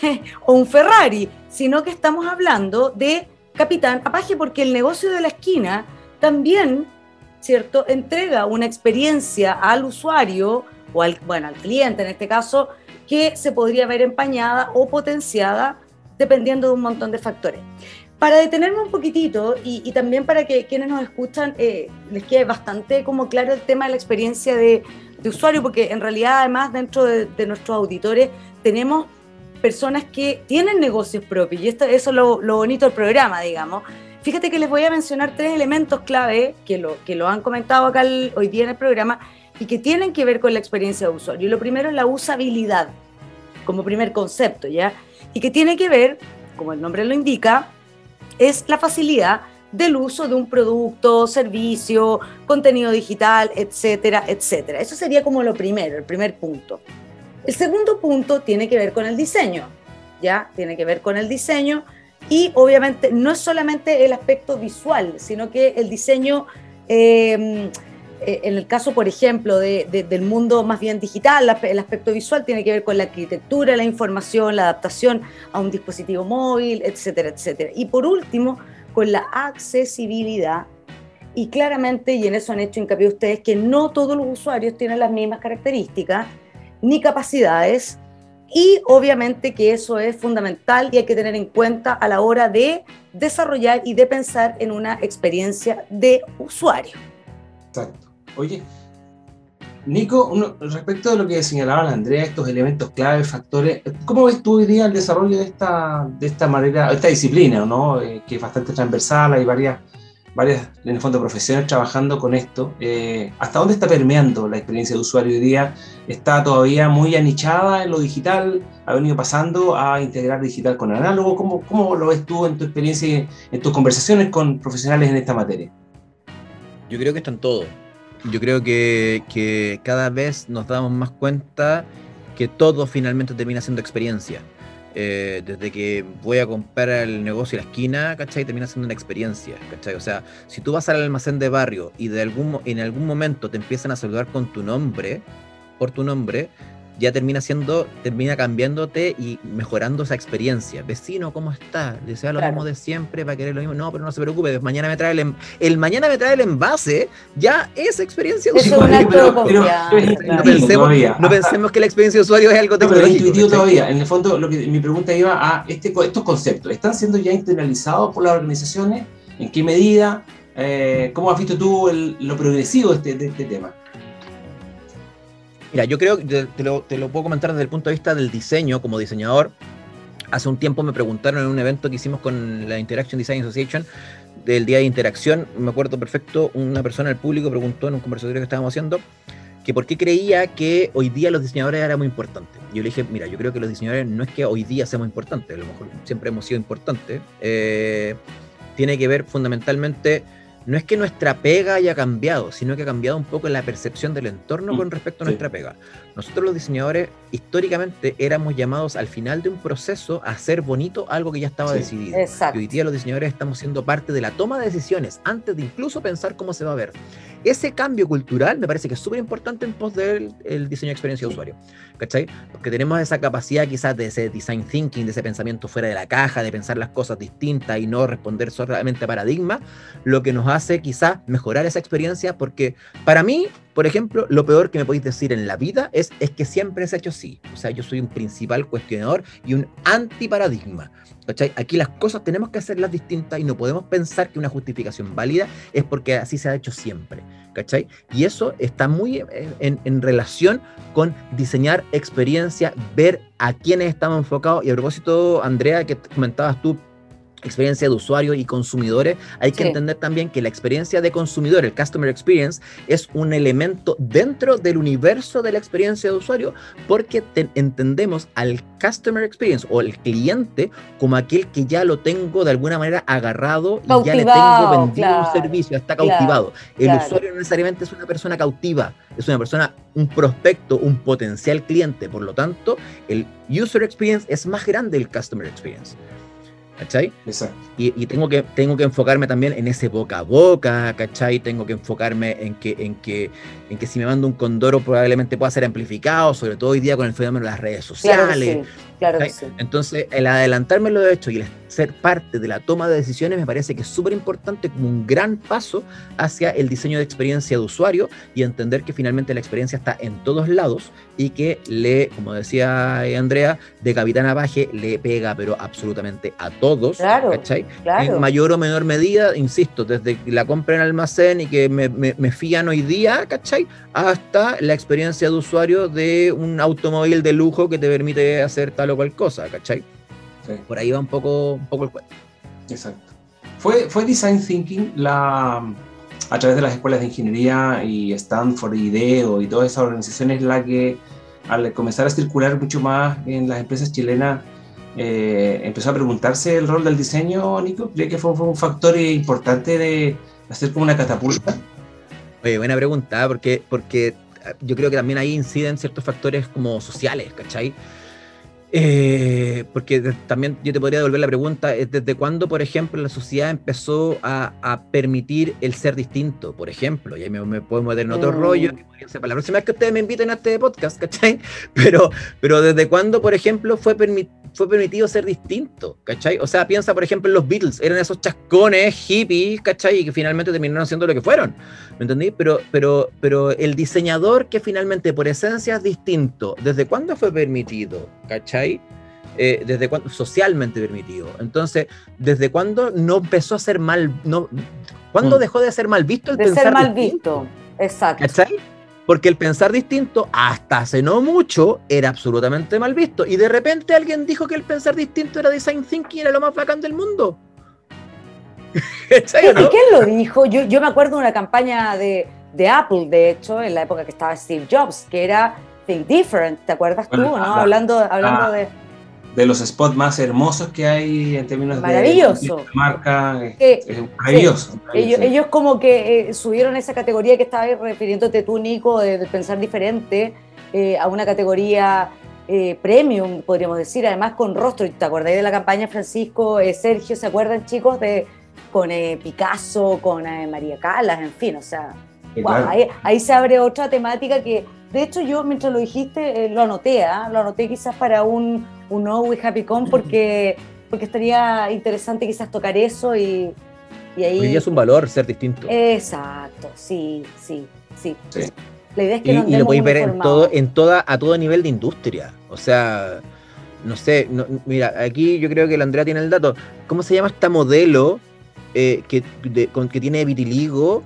(laughs) o un Ferrari, sino que estamos hablando de Capitán Apache porque el negocio de la esquina también, ¿cierto? Entrega una experiencia al usuario o al, bueno, al cliente en este caso, que se podría ver empañada o potenciada dependiendo de un montón de factores. Para detenerme un poquitito y, y también para que quienes nos escuchan eh, les quede bastante como claro el tema de la experiencia de, de usuario, porque en realidad además dentro de, de, nuestros auditores tenemos personas que tienen negocios propios y esto, eso es lo, lo bonito del programa, digamos. Fíjate que les voy a mencionar tres elementos clave que lo, que lo han comentado acá el, hoy día en el programa y que tienen que ver con la experiencia de usuario. Lo primero es la usabilidad, como primer concepto, ¿ya? Y que tiene que ver, como el nombre lo indica, es la facilidad del uso de un producto, servicio, contenido digital, etcétera, etcétera. Eso sería como lo primero, el primer punto. El segundo punto tiene que ver con el diseño, ¿ya? Tiene que ver con el diseño y obviamente no es solamente el aspecto visual, sino que el diseño... Eh, en el caso, por ejemplo, de, de, del mundo más bien digital, el aspecto visual tiene que ver con la arquitectura, la información, la adaptación a un dispositivo móvil, etcétera, etcétera. Y por último, con la accesibilidad. Y claramente, y en eso han hecho hincapié ustedes, que no todos los usuarios tienen las mismas características ni capacidades. Y obviamente que eso es fundamental y hay que tener en cuenta a la hora de desarrollar y de pensar en una experiencia de usuario. Exacto. Oye, Nico, respecto de lo que señalaba la Andrea, estos elementos clave, factores, ¿cómo ves tú hoy día el desarrollo de esta, de esta manera, esta disciplina, ¿no? Eh, que es bastante transversal, hay varias, varias, en el fondo, profesiones trabajando con esto. Eh, ¿Hasta dónde está permeando la experiencia de usuario hoy día? ¿Está todavía muy anichada en lo digital? ¿Ha venido pasando a integrar digital con análogo? ¿Cómo, cómo lo ves tú en tu experiencia, y en tus conversaciones con profesionales en esta materia? Yo creo que están todos yo creo que, que, cada vez nos damos más cuenta que todo finalmente termina siendo experiencia. Eh, desde que voy a comprar el negocio y la esquina, ¿cachai? Termina siendo una experiencia, ¿cachai? O sea, si tú vas al almacén de barrio y de algún, en algún momento te empiezan a saludar con tu nombre, por tu nombre, ya termina siendo, termina cambiándote y mejorando esa experiencia. Vecino, ¿cómo está? Desea lo claro. mismo de siempre, va a querer lo mismo. No, pero no se preocupe, mañana me trae el, el mañana me trae el envase, ya es experiencia de usuario. Pero, pero, pero, no, pensemos, no, pensemos, que la experiencia de usuario es algo tecnológico. pero intuitivo todavía. En el fondo, lo que, mi pregunta iba a este, estos conceptos. ¿Están siendo ya internalizados por las organizaciones? ¿En qué medida? Eh, ¿Cómo has visto tú el, lo progresivo de este, de este tema? Mira, yo creo que te lo, te lo, puedo comentar desde el punto de vista del diseño como diseñador. Hace un tiempo me preguntaron en un evento que hicimos con la Interaction Design Association del día de interacción. Me acuerdo perfecto, una persona del público preguntó en un conversatorio que estábamos haciendo que por qué creía que hoy día los diseñadores eran muy importantes. Yo le dije, mira, yo creo que los diseñadores no es que hoy día seamos importantes, a lo mejor siempre hemos sido importantes, eh, tiene que ver fundamentalmente no es que nuestra pega haya cambiado, sino que ha cambiado un poco la percepción del entorno con respecto a nuestra pega. Nosotros los diseñadores históricamente éramos llamados al final de un proceso a hacer bonito algo que ya estaba decidido. Y hoy día los diseñadores estamos siendo parte de la toma de decisiones antes de incluso pensar cómo se va a ver. Ese cambio cultural me parece que es súper importante en pos del diseño de experiencia de usuario. ¿Cachai? Porque tenemos esa capacidad quizás de ese design thinking, de ese pensamiento fuera de la caja, de pensar las cosas distintas y no responder solamente a paradigma, lo que nos hace quizás mejorar esa experiencia porque para mí, por ejemplo, lo peor que me podéis decir en la vida es, es que siempre se ha hecho así. O sea, yo soy un principal cuestionador y un antiparadigma. ¿Cachai? Aquí las cosas tenemos que hacerlas distintas y no podemos pensar que una justificación válida es porque así se ha hecho siempre. ¿Cachai? Y eso está muy en, en relación con diseñar experiencia, ver a quiénes estamos enfocados. Y a propósito, Andrea, que comentabas tú experiencia de usuario y consumidores, hay que entender también que la experiencia de consumidor, el customer experience, es un elemento dentro del universo de la experiencia de usuario porque entendemos al customer experience o el cliente como aquel que ya lo tengo de alguna manera agarrado y ya le tengo vendido un servicio, está cautivado. el usuario no necesariamente es una persona cautiva, es una persona, un prospecto, un potencial cliente, por lo tanto, el user experience es más grande del customer experience. ¿Cachai? Exacto. Y, tengo, que, tengo que enfocarme también en ese boca a boca, ¿cachai? Tengo que enfocarme en que, en que, en que si me mando un condoro probablemente pueda ser amplificado, sobre todo hoy día con el fenómeno de las redes sociales. Claro sí. Entonces, el adelantarme lo he hecho y el ser parte de la toma de decisiones me parece que es súper importante como un gran paso hacia el diseño de experiencia de usuario y entender que finalmente la experiencia está en todos lados y que le, como decía Andrea, de Capitana Baje le pega pero absolutamente a todos, claro, ¿cachai? En mayor o menor medida, insisto, desde la compra en almacén y que me, me, fían hoy día, ¿cachai? Hasta la experiencia de usuario de un automóvil de lujo que te permite hacer tal o cual cosa, ¿cachai? Por ahí va un poco, un poco el cuento. Exacto. Fue, fue Design Thinking la, a través de las escuelas de ingeniería y Stanford, IDEO y todas esas organizaciones la que al comenzar a circular mucho más en las empresas chilenas eh, empezó a preguntarse el rol del diseño, Nico. ¿Cree que fue, un factor importante de hacer como una catapulta? Oye, buena pregunta, porque, porque yo creo que también ahí inciden ciertos factores como sociales, ¿cachai? Eh, porque también yo te podría devolver la pregunta, ¿desde cuándo, por ejemplo, la sociedad empezó a, permitir el ser distinto? Por ejemplo, y ahí me, me puedo meter en otro mm. rollo, que para la próxima vez que ustedes me inviten a este podcast, (laughs) ¿cachai? Pero, pero ¿desde cuándo, por ejemplo, fue, fue permitido ser distinto? ¿cachai? O sea, piensa, por ejemplo, en los Beatles, eran esos chascones hippies, ¿cachai? Y que finalmente terminaron siendo lo que fueron, ¿me entendí? Pero, pero, pero el diseñador que finalmente por esencia es distinto, ¿desde cuándo fue permitido? ¿cachai? Eh, ¿Desde cuándo? Socialmente permitido. Entonces, ¿desde cuándo no empezó a ser mal? No, ¿Cuándo mm. dejó de ser mal visto el de ser mal visto, exacto. Porque el pensar distinto, hasta hace no mucho, era absolutamente mal visto. Y de repente alguien dijo que el pensar distinto era design thinking, era lo más bacán del mundo. (laughs) ¿Quién lo dijo? Yo, yo me acuerdo de una campaña de, de Apple, de hecho, en la época que estaba Steve Jobs, que era Different, ¿te acuerdas tú? ¿no? hablando hablando de... De los spots más hermosos que hay en términos de, marca, es, maravilloso. Ellos, como que eh, subieron esa categoría que estabas refiriéndote tú, Nico, de, pensar diferente, eh, a una categoría eh, premium, podríamos decir, además con rostro. ¿Te acordáis de la campaña Francisco, Sergio? ¿Se acuerdan, chicos? de Con Picasso, con María Calas, en fin, o sea, ahí, ahí se abre otra temática que de hecho, yo mientras lo dijiste, eh, lo anoté, ¿ah? lo anoté quizás para un, un No We Happy Con (laughs) porque, porque estaría interesante quizás tocar eso y, y ahí... Hoy es un valor ser distinto. Exacto, sí, sí, sí. La idea es que y, y lo podéis ver en todo, en toda, a todo nivel de industria. O sea, no sé, mira, aquí yo creo que la Andrea tiene el dato. ¿Cómo se llama esta modelo eh, que, con, que tiene vitiligo?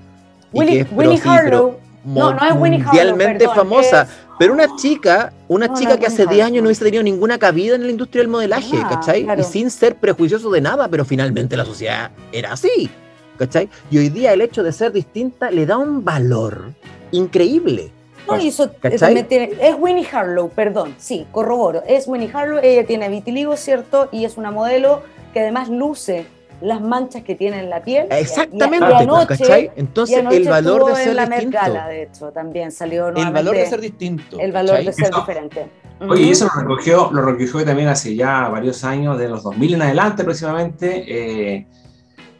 Winnie, Winnie Harlow no, no es mundialmente famosa. Pero una chica, una chica que hace 10 años no hubiese tenido ninguna cabida en la industria del modelaje, ah, ¿cachai? Y sin ser prejuicioso de nada, pero finalmente la sociedad era así, ¿cachai? Y hoy día el hecho de ser distinta le da un valor increíble, No, y eso también tiene, es Winnie Harlow, perdón, sí, corroboro, es Winnie Harlow, ella tiene vitiligo, ¿cierto? Y es una modelo que además luce las manchas que tiene en la piel. Exactamente, y, anoche, Entonces el valor de ser la distinto. De hecho, también salió El valor de ser distinto. El valor de ser diferente. Oye, y eso lo recogió, lo recogió también hace ya varios años, de los 2000 en adelante próximamente, eh,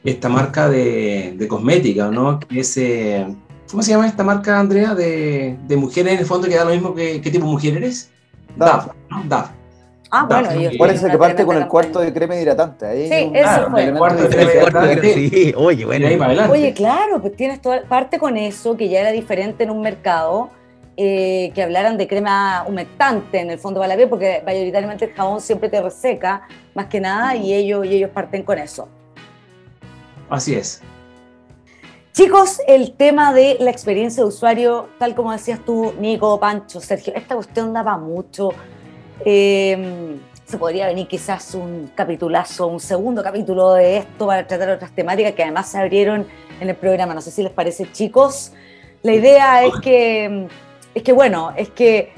esta marca de, de, cosmética, ¿no? Que es, eh, ¿Cómo se llama esta marca, Andrea? De, de, mujeres en el fondo que da lo mismo que qué tipo de mujer eres. DAF, ¿no? DAF. Ah, bueno, y parece que parte con el cuarto de crema hidratante. Ahí sí, eso fue. El cuarto de crema hidratante. Sí, oye, bueno. Oye, claro, pues tienes toda parte con eso, que ya era diferente en un mercado, eh, que hablaran de crema humectante en el fondo para la piel, porque mayoritariamente el jabón siempre te reseca, más que nada, y ellos, y ellos parten con eso. Así es. Chicos, el tema de la experiencia de usuario, tal como decías tú, Nico, Pancho, Sergio, esta cuestión daba mucho eh, se podría venir quizás un capitulazo, un segundo capítulo de esto para tratar otras temáticas que además se abrieron en el programa. No sé si les parece, chicos. La idea es que, es que bueno, es que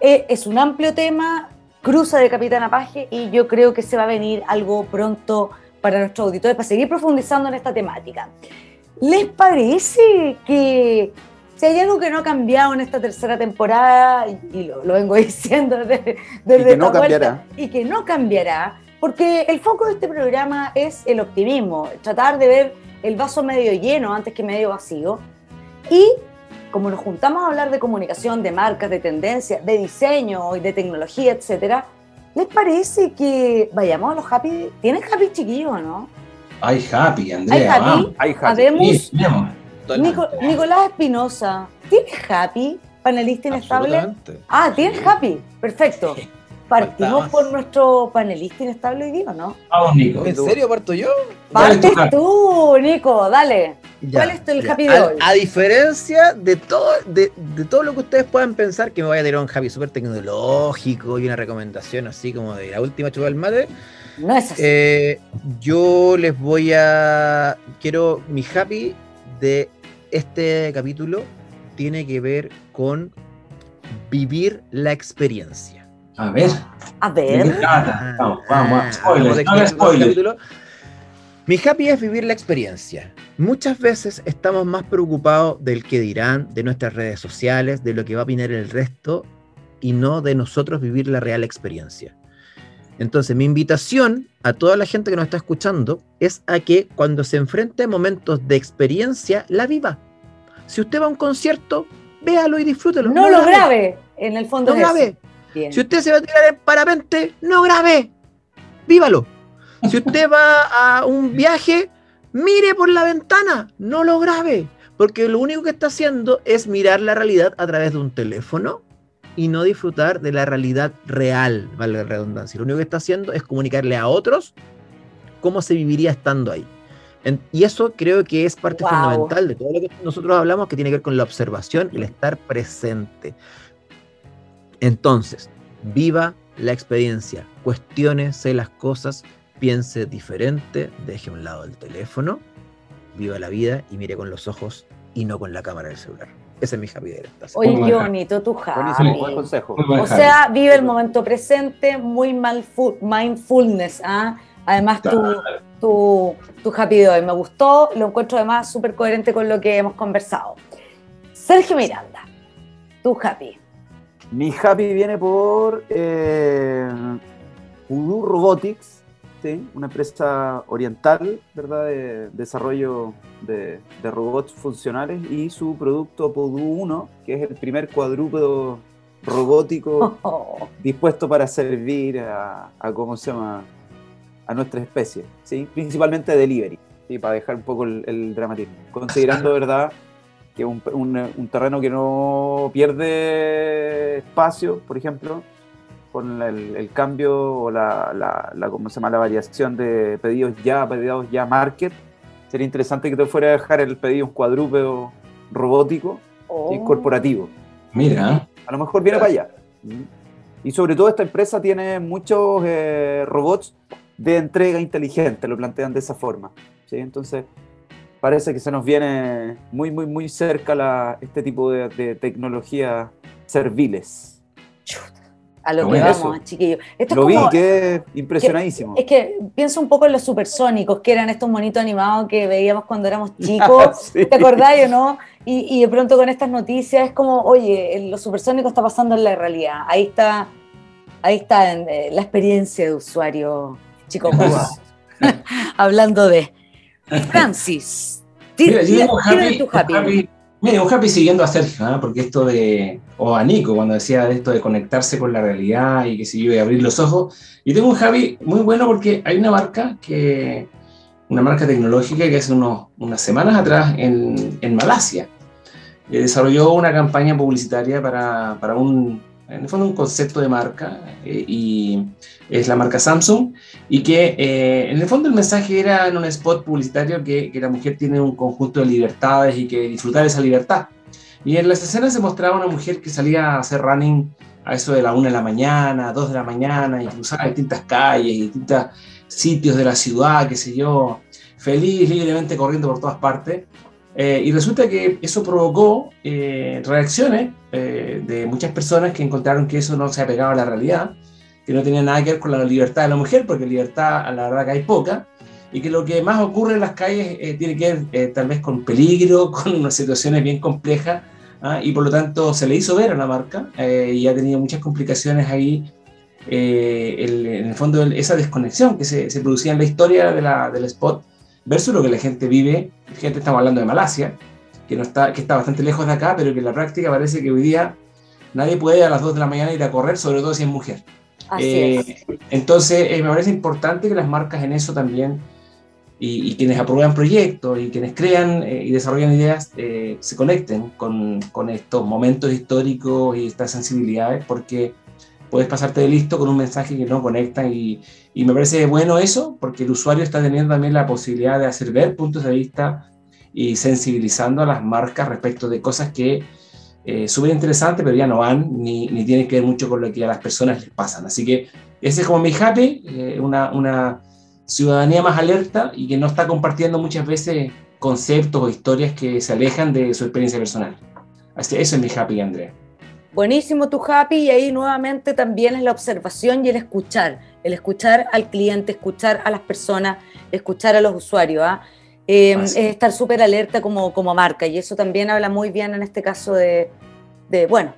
e, es un amplio tema, cruza de Capitán Paje y yo creo que se va a venir algo pronto para nuestros auditores para seguir profundizando en esta temática. ¿Les parece que si hay algo que no ha cambiado en esta tercera temporada, y lo, vengo (laughs) diciendo desde, desde y que no cambiará. y que no cambiará, porque el foco de este programa es el optimismo, tratar de ver el vaso medio lleno antes que medio vacío. Y como nos juntamos a hablar de comunicación, de marcas, de tendencias, de diseño y de tecnología, etcétera, ¿les parece que vayamos a los happy? ¿Tienes happy chiquillo no? Hay happy, Andrea. Hay happy. Hay Nicolás Espinosa, ¿tienes Happy, panelista inestable? Ah, ¿tienes Happy? Perfecto. Partimos por nuestro panelista inestable hoy día, ¿no? Vamos, Nico. ¿En serio parto yo? Partes tú, Nico, dale. ¿Cuál es el happy de hoy? A, diferencia de todo, de, todo lo que ustedes puedan pensar, que me vaya a tirar un happy súper tecnológico y una recomendación así como de la última chupa del mate. No es así. Eh, yo les voy a. Quiero mi happy de este capítulo tiene que ver con vivir la experiencia. A ver. A ver. Vamos, vamos, spoiler, Mi happy es vivir la experiencia. Muchas veces estamos más preocupados del que dirán, de nuestras redes sociales, de lo que va a opinar el resto y no de nosotros vivir la real experiencia. Entonces, mi invitación a toda la gente que nos está escuchando es a que cuando se enfrente a momentos de experiencia, la viva. Si usted va a un concierto, véalo y disfrútelo. No, lo grabe. en el fondo. No grabe. Si usted se va a tirar en parapente, no grabe. Vívalo. Si usted va a un viaje, mire por la ventana, no lo grabe. Porque lo único que está haciendo es mirar la realidad a través de un teléfono y no disfrutar de la realidad real, vale la redundancia. Lo único que está haciendo es comunicarle a otros cómo se viviría estando ahí. Y eso creo que es parte fundamental de todo lo que nosotros hablamos, que tiene que ver con la observación y el estar presente. Entonces, viva la experiencia, cuestiónese las cosas, piense diferente, deje a un lado el teléfono, viva la vida y mire con los ojos y no con la cámara del celular. Ese es mi happy Oye, qué bonito tu happy. buen consejo. o sea, vive el momento presente, muy mindfulness. ¿ah? Además, tu, tu, tu happy de hoy me gustó, lo encuentro además súper coherente con lo que hemos conversado. Sergio Miranda, tu happy. Mi happy viene por eh, Robotics, una empresa oriental, ¿verdad? De desarrollo de, robots funcionales y su producto Podu 1, que es el primer cuadrúpedo robótico (laughs) dispuesto para servir a, ¿cómo se llama? A nuestra especie, ¿sí? Principalmente delivery, y para dejar un poco el, dramatismo. Considerando, ¿verdad? que un, un terreno que no pierde espacio, por ejemplo, con el, cambio o la, la, ¿cómo se llama? la variación de pedidos ya, pedidos ya market, sería interesante que te fuera a dejar el pedido un cuadrúpedo robótico y oh. corporativo. Mira. A lo mejor viene para allá. Y sobre todo esta empresa tiene muchos eh, robots de entrega inteligente, lo plantean de esa forma. ¿sí? Entonces, parece que se nos viene muy, muy, muy cerca la, este tipo de, de tecnologías serviles. A lo que vamos, chiquillos. Esto lo vi que impresionadísimo. es que pienso un poco en los supersónicos, que eran estos monitos animados que veíamos cuando éramos (laughs) chicos. ¿Te acordáis o no? Y, y, de pronto con estas noticias es como, oye, los supersónicos está pasando en la realidad. Ahí está, ahí está eh, la experiencia de usuario, chicos. (laughs) Hablando de Francis. (laughs) Mira, yo happy, Mira, un happy siguiendo a Sergio, ¿ah? porque esto de, o a Nico, cuando decía esto de conectarse con la realidad y que se iba a abrir los ojos. Y tengo un happy muy bueno porque hay una marca que, una marca tecnológica que hace unos, unas semanas atrás en, en Malasia eh, desarrolló una campaña publicitaria para, para un, en el fondo un concepto de marca eh, y es la marca Samsung y que eh, en el fondo el mensaje era en un spot publicitario que, que, la mujer tiene un conjunto de libertades y que disfrutar esa libertad. Y en las escenas se mostraba una mujer que salía a hacer running a eso de la 1 de la mañana, 2 de la mañana, y cruzaba distintas calles, distintos sitios de la ciudad, qué sé yo, feliz, libremente corriendo por todas partes. Eh, y resulta que eso provocó eh, reacciones eh, de muchas personas que encontraron que eso no se apegaba a la realidad, que no tenía nada que ver con la libertad de la mujer, porque libertad a la verdad que hay poca, y que lo que más ocurre en las calles tiene que ver tal vez con peligro, (laughs) con unas situaciones bien complejas, ¿ah? y por lo tanto se le hizo ver a la marca y ha tenido muchas complicaciones ahí. en el fondo, esa desconexión que se, se producía en la historia de la, del spot versus lo que la gente vive, gente estamos hablando de Malasia, que, no está, que está bastante lejos de acá, pero que en la práctica parece que hoy día nadie puede a las 2 de la mañana ir a correr, sobre todo si es mujer. Eh, entonces, eh, me parece importante que las marcas en eso también, y, quienes aprueban proyectos, y quienes crean eh, y desarrollan ideas, se conecten con, con, estos momentos históricos y estas sensibilidades, porque puedes pasarte de listo con un mensaje que no conecta y, y, me parece bueno eso porque el usuario está teniendo también la posibilidad de hacer ver puntos de vista y sensibilizando a las marcas respecto de cosas que eh, súper interesantes pero ya no van ni, ni, tienen que ver mucho con lo que a las personas les pasan. Así que ese es como mi happy, eh, una, una ciudadanía más alerta y que no está compartiendo muchas veces conceptos o historias que se alejan de su experiencia personal. Así, eso es mi happy, Andrea. Buenísimo tu happy y ahí nuevamente también es la observación y el escuchar, el escuchar al cliente, escuchar a las personas, escuchar a los usuarios. ¿ah? Em, es estar súper alerta como, como marca y eso también habla muy bien en este caso de, de bueno.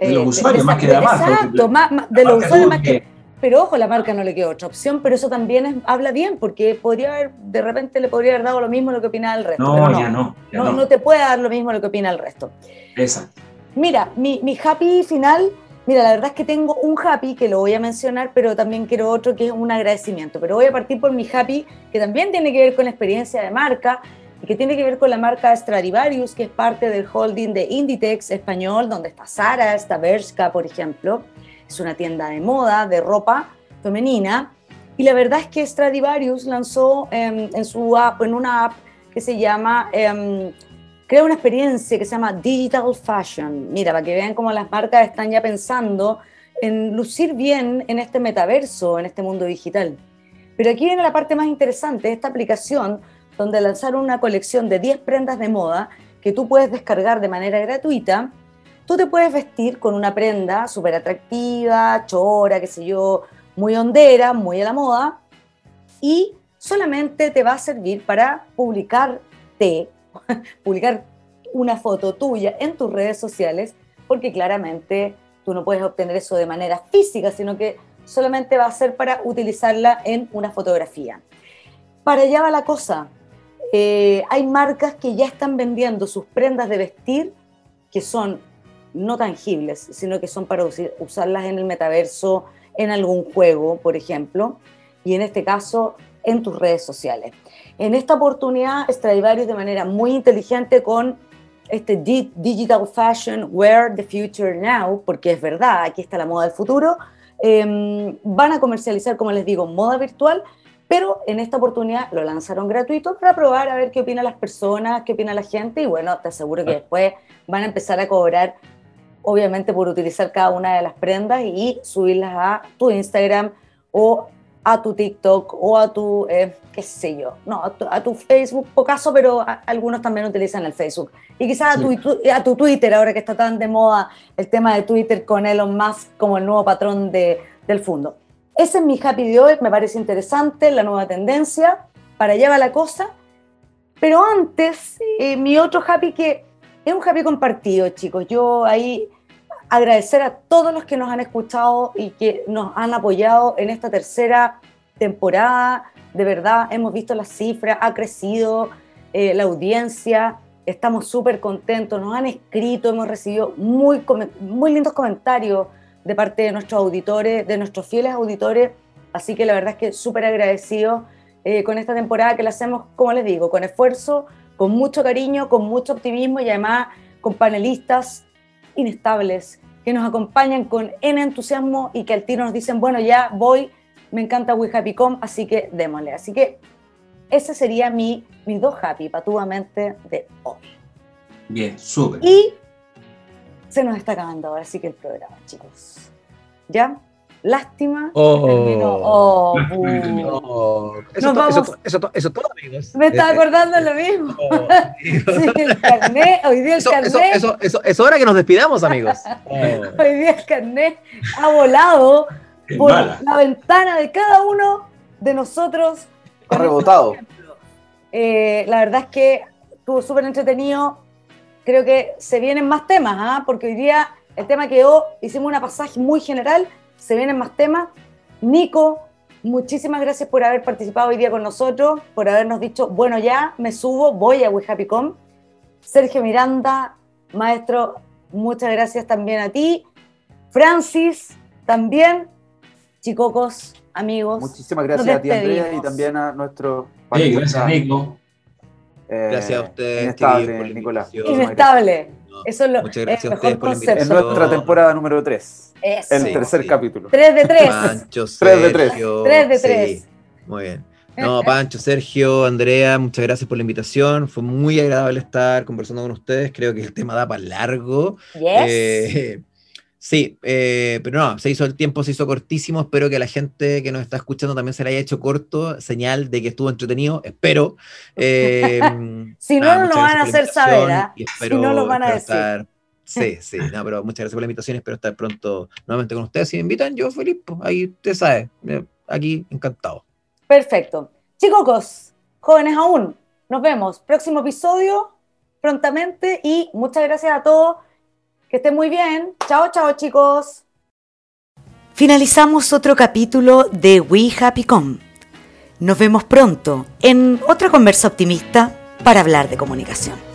De los eh, usuarios más que de la marca. Exacto, de los usuarios más que... Pero ojo, la marca no le queda otra opción, pero eso también habla bien, porque podría haber, de repente le podría haber dado lo mismo lo que opina el resto. No, no ya no, no, no. te puede dar lo mismo lo que opina el resto. Exacto. Mira, mi, happy final, mira, la verdad es que tengo un happy que lo voy a mencionar, pero también quiero otro que es un agradecimiento. Pero voy a partir por mi happy, que también tiene que ver con la experiencia de marca y que tiene que ver con la marca Stradivarius, que es parte del holding de Inditex español, donde está Sara, está Bershka, por ejemplo. Es una tienda de moda, de ropa femenina. Y la verdad es que Stradivarius lanzó em, en, su app, en una app que se llama em, crea una experiencia que se llama Digital Fashion. Mira, para que vean cómo las marcas están ya pensando en lucir bien en este metaverso, en este mundo digital. Pero aquí viene la parte más interesante, esta aplicación donde lanzaron una colección de 10 prendas de moda que tú puedes descargar de manera gratuita. Tú te puedes vestir con una prenda súper atractiva, chora, qué sé yo, muy hondera, muy a la moda, y solamente te va a servir para publicarte (laughs) publicar una foto tuya en tus redes sociales, porque claramente tú no puedes obtener eso de manera física, sino que solamente va a ser para utilizarla en una fotografía. Para allá va la cosa. Eh, hay marcas que ya están vendiendo sus prendas de vestir que son no tangibles, sino que son para usarlas en el metaverso, en algún juego, por ejemplo, y en este caso en tus redes sociales. En esta oportunidad, Stradivarius de manera muy inteligente con este Digital Fashion Wear the Future Now, porque es verdad, aquí está la moda del futuro, em, van a comercializar, como les digo, moda virtual, pero en esta oportunidad lo lanzaron gratuito para probar a ver qué opinan las personas, qué opina la gente, y bueno, te aseguro que después van a empezar a cobrar, obviamente por utilizar cada una de las prendas y subirlas a tu Instagram o a tu TikTok o a tu, eh, qué sé yo, no, a tu, Facebook, pocaso, pero algunos también utilizan el Facebook. Y quizás a, tu, a tu Twitter, ahora que está tan de moda el tema de Twitter con Elon Musk como el nuevo patrón de, del fondo. Ese es mi happy de hoy, me parece interesante, la nueva tendencia, para allá va la cosa. Pero antes, eh, mi otro happy que es un happy compartido, chicos. Yo ahí agradecer a todos los que nos han escuchado y que nos han apoyado en esta tercera temporada. De verdad, hemos visto las cifras, ha crecido eh, la audiencia, estamos súper contentos, nos han escrito, hemos recibido muy, muy lindos comentarios de parte de nuestros auditores, de nuestros fieles auditores, así que la verdad es que súper agradecido eh, con esta temporada que la hacemos, como les digo, con esfuerzo, con mucho cariño, con mucho optimismo y además con panelistas inestables que nos acompañan con en entusiasmo y que al tiro nos dicen, bueno, ya voy, me encanta We Happy Com, así que démosle. Así que ese sería mi, mis dos happy patudamente de hoy. Bien, súper. Y se nos está acabando ahora sí que el programa, chicos. ¿Ya? Lástima. Oh, oh, oh. Eso, eso, eso, todo, amigos. Me estaba eh, acordando de lo mismo. Oh, (laughs) sí, el carnet, hoy día el carnet. Eso, es hora que nos despidamos, amigos. (laughs) hoy día el carnet ha volado por la ventana de cada uno de nosotros. Ha rebotado. Eh, la verdad es que estuvo súper entretenido. Creo que se vienen más temas, ¿ah? porque hoy día el tema quedó, hicimos una pasaje muy general se vienen más temas. Nico, muchísimas gracias por haber participado hoy día con nosotros, por habernos dicho, bueno, ya me subo, voy a WeHappyCom. Sergio Miranda, maestro, muchas gracias también a ti. Francis, también. Chicocos, amigos. Muchísimas gracias a ti, Andrea, y también a nuestro. Sí, gracias, Nico. Eh, gracias a ustedes, inestable, Nicolás. Inestable. Eso es lo, Muchas gracias a ustedes por la invitación. En nuestra temporada número 3. El tercer capítulo. 3 de 3. Pancho, (laughs) Sergio. 3 de 3. 3 de 3. muy bien. No, Pancho, Sergio, Andrea, muchas gracias por la invitación. Fue muy agradable estar conversando con ustedes. Creo que el tema da para largo. Yes. Eh, Sí, eh, pero no, se hizo el tiempo, se hizo cortísimo. Espero que a la gente que nos está escuchando también se le haya hecho corto, señal de que estuvo entretenido. Espero. Eh, (laughs) si no, no lo van a hacer saber. ¿ah? Si no lo van a decir. (laughs) Sí, sí, no, pero muchas gracias por la invitación. Espero estar pronto nuevamente con ustedes. Si me invitan, yo feliz. Pues, ahí usted sabe, aquí encantado. Perfecto. Chicos, jóvenes aún, nos vemos. Próximo episodio prontamente y muchas gracias a todos que estén muy bien. Chao, chao, chicos. Finalizamos otro capítulo de We Happy Com. Nos vemos pronto en otra conversa optimista para hablar de comunicación.